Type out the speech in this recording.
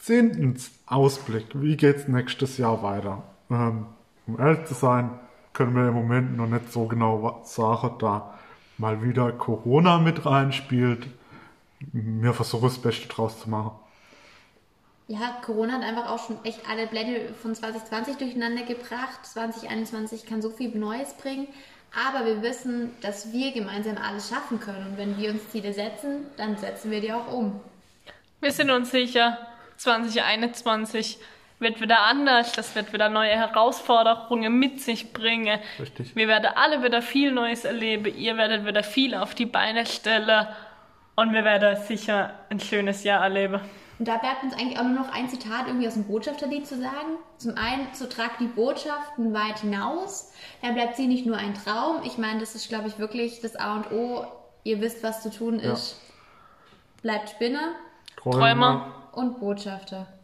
Zehntens, Ausblick. Wie geht's nächstes Jahr weiter? Ähm, um ehrlich zu sein, können wir im Moment noch nicht so genau sagen, da mal wieder Corona mit reinspielt. Wir versuchen das Beste draus zu machen. Ja, Corona hat einfach auch schon echt alle Blende von 2020 durcheinander gebracht. 2021 kann so viel Neues bringen. Aber wir wissen, dass wir gemeinsam alles schaffen können. Und wenn wir uns Ziele setzen, dann setzen wir die auch um. Wir sind uns sicher, 2021 wird wieder anders, das wird wieder neue Herausforderungen mit sich bringen. Richtig. Wir werden alle wieder viel Neues erleben, ihr werdet wieder viel auf die Beine stellen und wir werden sicher ein schönes Jahr erleben. Und da bleibt uns eigentlich auch nur noch ein Zitat irgendwie aus dem Botschafterlied zu sagen. Zum einen, so tragt die Botschaften weit hinaus. Dann bleibt sie nicht nur ein Traum. Ich meine, das ist, glaube ich, wirklich das A und O. Ihr wisst, was zu tun ist. Bleibt Spinner Träumer und Botschafter.